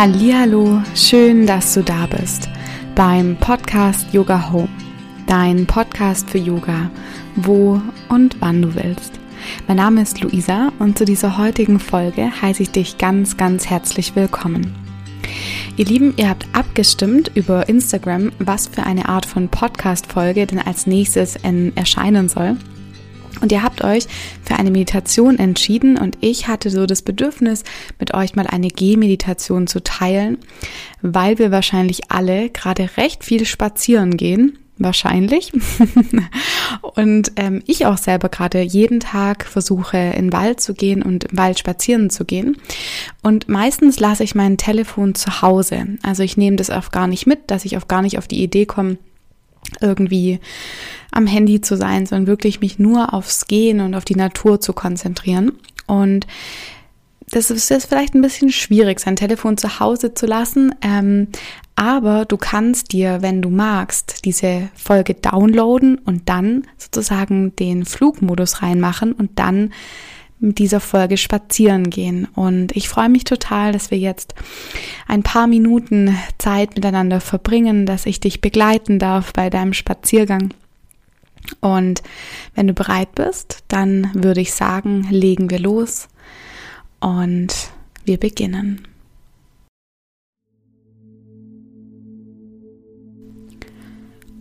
Hallihallo, schön, dass du da bist beim Podcast Yoga Home, dein Podcast für Yoga, wo und wann du willst. Mein Name ist Luisa und zu dieser heutigen Folge heiße ich dich ganz, ganz herzlich willkommen. Ihr Lieben, ihr habt abgestimmt über Instagram, was für eine Art von Podcast-Folge denn als nächstes erscheinen soll. Und ihr habt euch für eine Meditation entschieden und ich hatte so das Bedürfnis, mit euch mal eine Gehmeditation zu teilen, weil wir wahrscheinlich alle gerade recht viel spazieren gehen. Wahrscheinlich. und ähm, ich auch selber gerade jeden Tag versuche, in den Wald zu gehen und im Wald spazieren zu gehen. Und meistens lasse ich mein Telefon zu Hause. Also ich nehme das auch gar nicht mit, dass ich auch gar nicht auf die Idee komme, irgendwie am Handy zu sein, sondern wirklich mich nur aufs Gehen und auf die Natur zu konzentrieren. Und das ist jetzt vielleicht ein bisschen schwierig, sein Telefon zu Hause zu lassen. Ähm, aber du kannst dir, wenn du magst, diese Folge downloaden und dann sozusagen den Flugmodus reinmachen und dann mit dieser Folge spazieren gehen. Und ich freue mich total, dass wir jetzt ein paar Minuten Zeit miteinander verbringen, dass ich dich begleiten darf bei deinem Spaziergang. Und wenn du bereit bist, dann würde ich sagen, legen wir los und wir beginnen.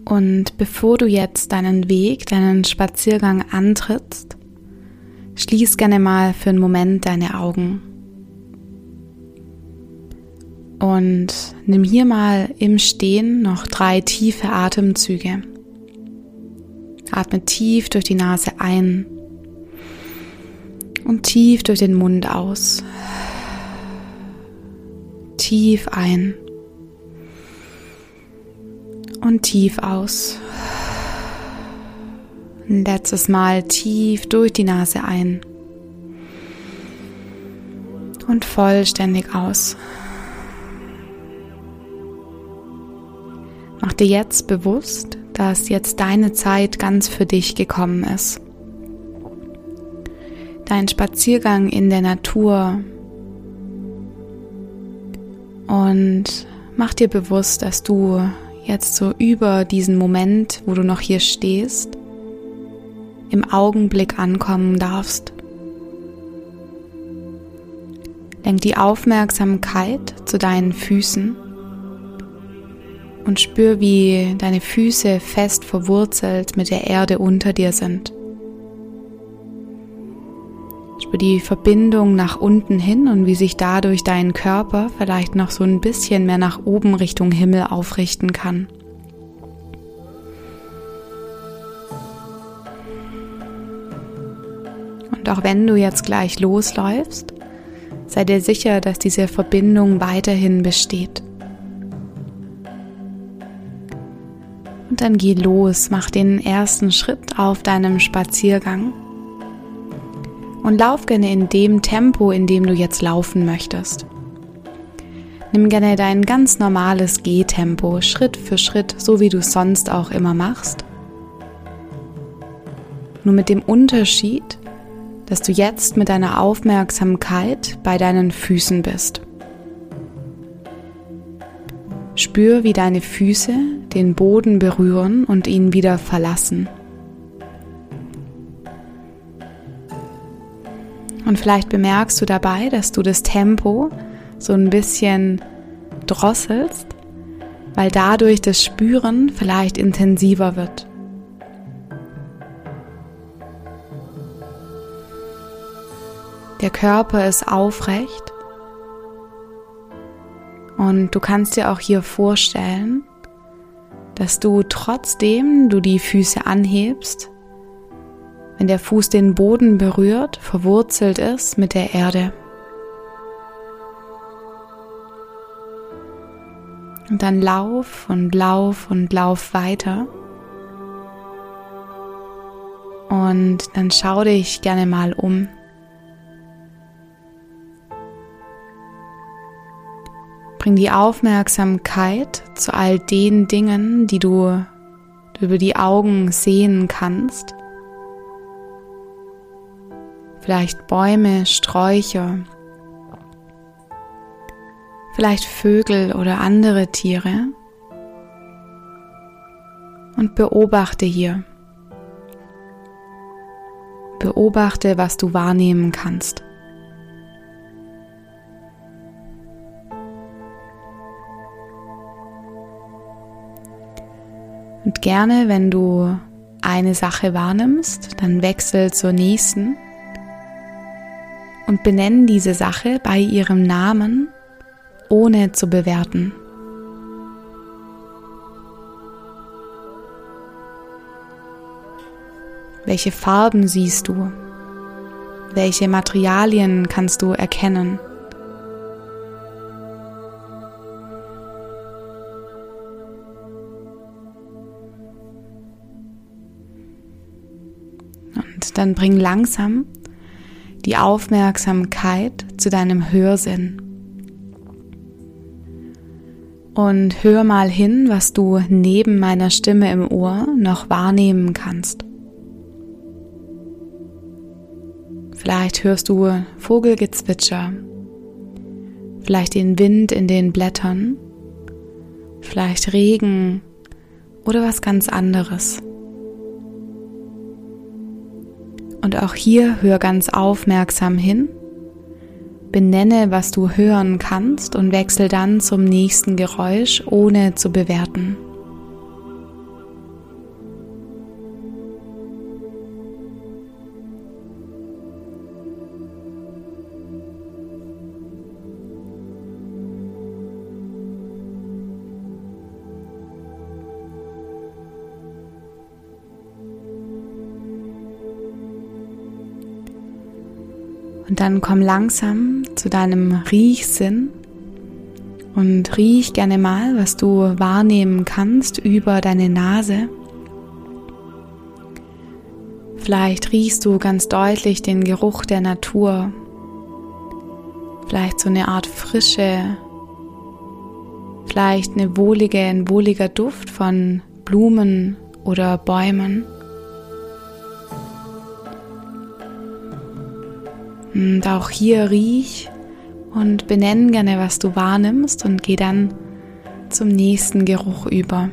Und bevor du jetzt deinen Weg, deinen Spaziergang antrittst, Schließ gerne mal für einen Moment deine Augen. Und nimm hier mal im Stehen noch drei tiefe Atemzüge. Atme tief durch die Nase ein und tief durch den Mund aus. Tief ein und tief aus. Letztes Mal tief durch die Nase ein und vollständig aus. Mach dir jetzt bewusst, dass jetzt deine Zeit ganz für dich gekommen ist. Dein Spaziergang in der Natur und mach dir bewusst, dass du jetzt so über diesen Moment, wo du noch hier stehst, im Augenblick ankommen darfst. Lenk die Aufmerksamkeit zu deinen Füßen und spür, wie deine Füße fest verwurzelt mit der Erde unter dir sind. Spür die Verbindung nach unten hin und wie sich dadurch dein Körper vielleicht noch so ein bisschen mehr nach oben Richtung Himmel aufrichten kann. Und auch wenn du jetzt gleich losläufst, sei dir sicher, dass diese Verbindung weiterhin besteht. Dann geh los, mach den ersten Schritt auf deinem Spaziergang und lauf gerne in dem Tempo, in dem du jetzt laufen möchtest. Nimm gerne dein ganz normales Gehtempo, Schritt für Schritt, so wie du sonst auch immer machst. Nur mit dem Unterschied, dass du jetzt mit deiner Aufmerksamkeit bei deinen Füßen bist. Spür, wie deine Füße den Boden berühren und ihn wieder verlassen. Und vielleicht bemerkst du dabei, dass du das Tempo so ein bisschen drosselst, weil dadurch das Spüren vielleicht intensiver wird. Der Körper ist aufrecht. Und du kannst dir auch hier vorstellen, dass du trotzdem du die Füße anhebst, wenn der Fuß den Boden berührt, verwurzelt ist mit der Erde. Und dann lauf und lauf und lauf weiter. Und dann schau dich gerne mal um. Bring die Aufmerksamkeit zu all den Dingen, die du über die Augen sehen kannst. Vielleicht Bäume, Sträucher. vielleicht Vögel oder andere Tiere und beobachte hier. Beobachte, was du wahrnehmen kannst. Gerne, wenn du eine Sache wahrnimmst, dann wechsel zur nächsten und benenn diese Sache bei ihrem Namen, ohne zu bewerten. Welche Farben siehst du? Welche Materialien kannst du erkennen? Dann bring langsam die Aufmerksamkeit zu deinem Hörsinn. Und hör mal hin, was du neben meiner Stimme im Ohr noch wahrnehmen kannst. Vielleicht hörst du Vogelgezwitscher, vielleicht den Wind in den Blättern, vielleicht Regen oder was ganz anderes. Und auch hier hör ganz aufmerksam hin, benenne, was du hören kannst und wechsel dann zum nächsten Geräusch, ohne zu bewerten. Dann komm langsam zu deinem Riechsinn und riech gerne mal, was du wahrnehmen kannst über deine Nase. Vielleicht riechst du ganz deutlich den Geruch der Natur. Vielleicht so eine Art Frische. Vielleicht eine wohlige, ein wohliger Duft von Blumen oder Bäumen. Und auch hier riech und benenn gerne, was du wahrnimmst und geh dann zum nächsten Geruch über.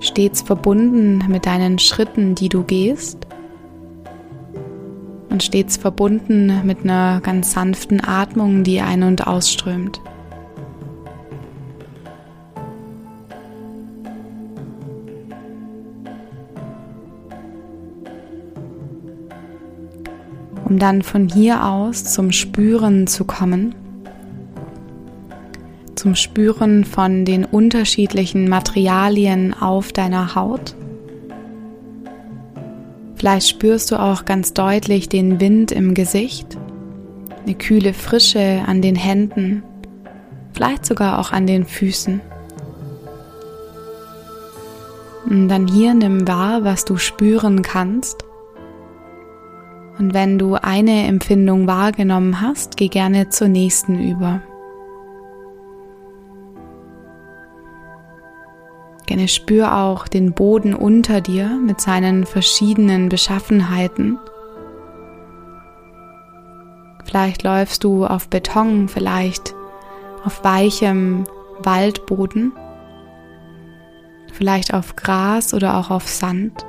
Stets verbunden mit deinen Schritten, die du gehst und stets verbunden mit einer ganz sanften Atmung, die ein- und ausströmt. Um dann von hier aus zum Spüren zu kommen, zum Spüren von den unterschiedlichen Materialien auf deiner Haut. Vielleicht spürst du auch ganz deutlich den Wind im Gesicht, eine kühle Frische an den Händen, vielleicht sogar auch an den Füßen. Und dann hier nimm wahr, was du spüren kannst und wenn du eine Empfindung wahrgenommen hast, geh gerne zur nächsten über. Gerne spür auch den Boden unter dir mit seinen verschiedenen Beschaffenheiten. Vielleicht läufst du auf Beton, vielleicht auf weichem Waldboden, vielleicht auf Gras oder auch auf Sand.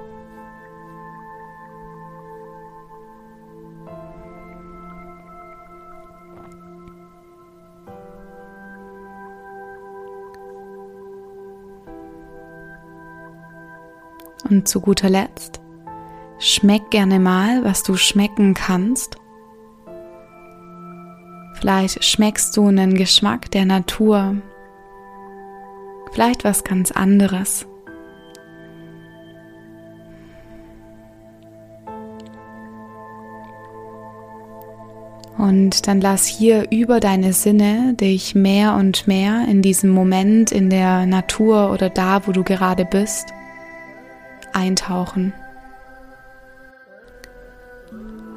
Und zu guter Letzt, schmeck gerne mal, was du schmecken kannst. Vielleicht schmeckst du einen Geschmack der Natur, vielleicht was ganz anderes. Und dann lass hier über deine Sinne dich mehr und mehr in diesem Moment in der Natur oder da, wo du gerade bist, eintauchen.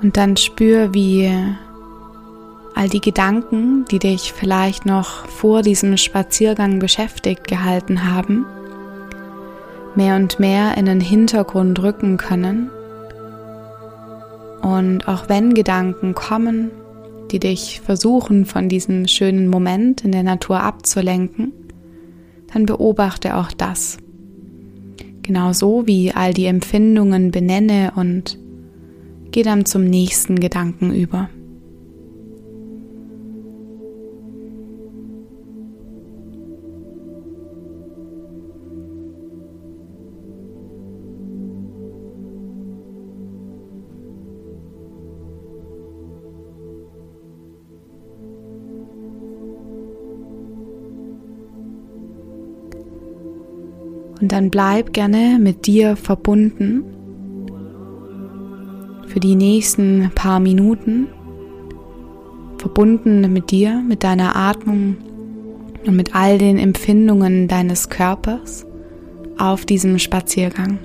Und dann spür, wie all die Gedanken, die dich vielleicht noch vor diesem Spaziergang beschäftigt gehalten haben, mehr und mehr in den Hintergrund rücken können. Und auch wenn Gedanken kommen, die dich versuchen von diesem schönen Moment in der Natur abzulenken, dann beobachte auch das. Genauso wie all die Empfindungen benenne und geh dann zum nächsten Gedanken über. Und dann bleib gerne mit dir verbunden für die nächsten paar Minuten. Verbunden mit dir, mit deiner Atmung und mit all den Empfindungen deines Körpers auf diesem Spaziergang.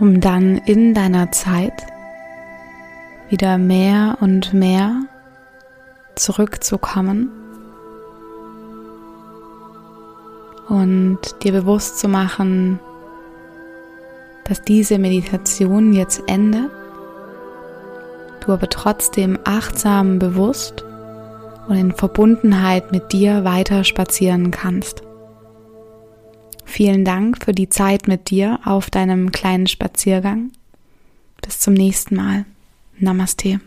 Um dann in deiner Zeit wieder mehr und mehr zurückzukommen und dir bewusst zu machen, dass diese Meditation jetzt endet, du aber trotzdem achtsam, bewusst und in Verbundenheit mit dir weiter spazieren kannst. Vielen Dank für die Zeit mit dir auf deinem kleinen Spaziergang. Bis zum nächsten Mal. Namaste.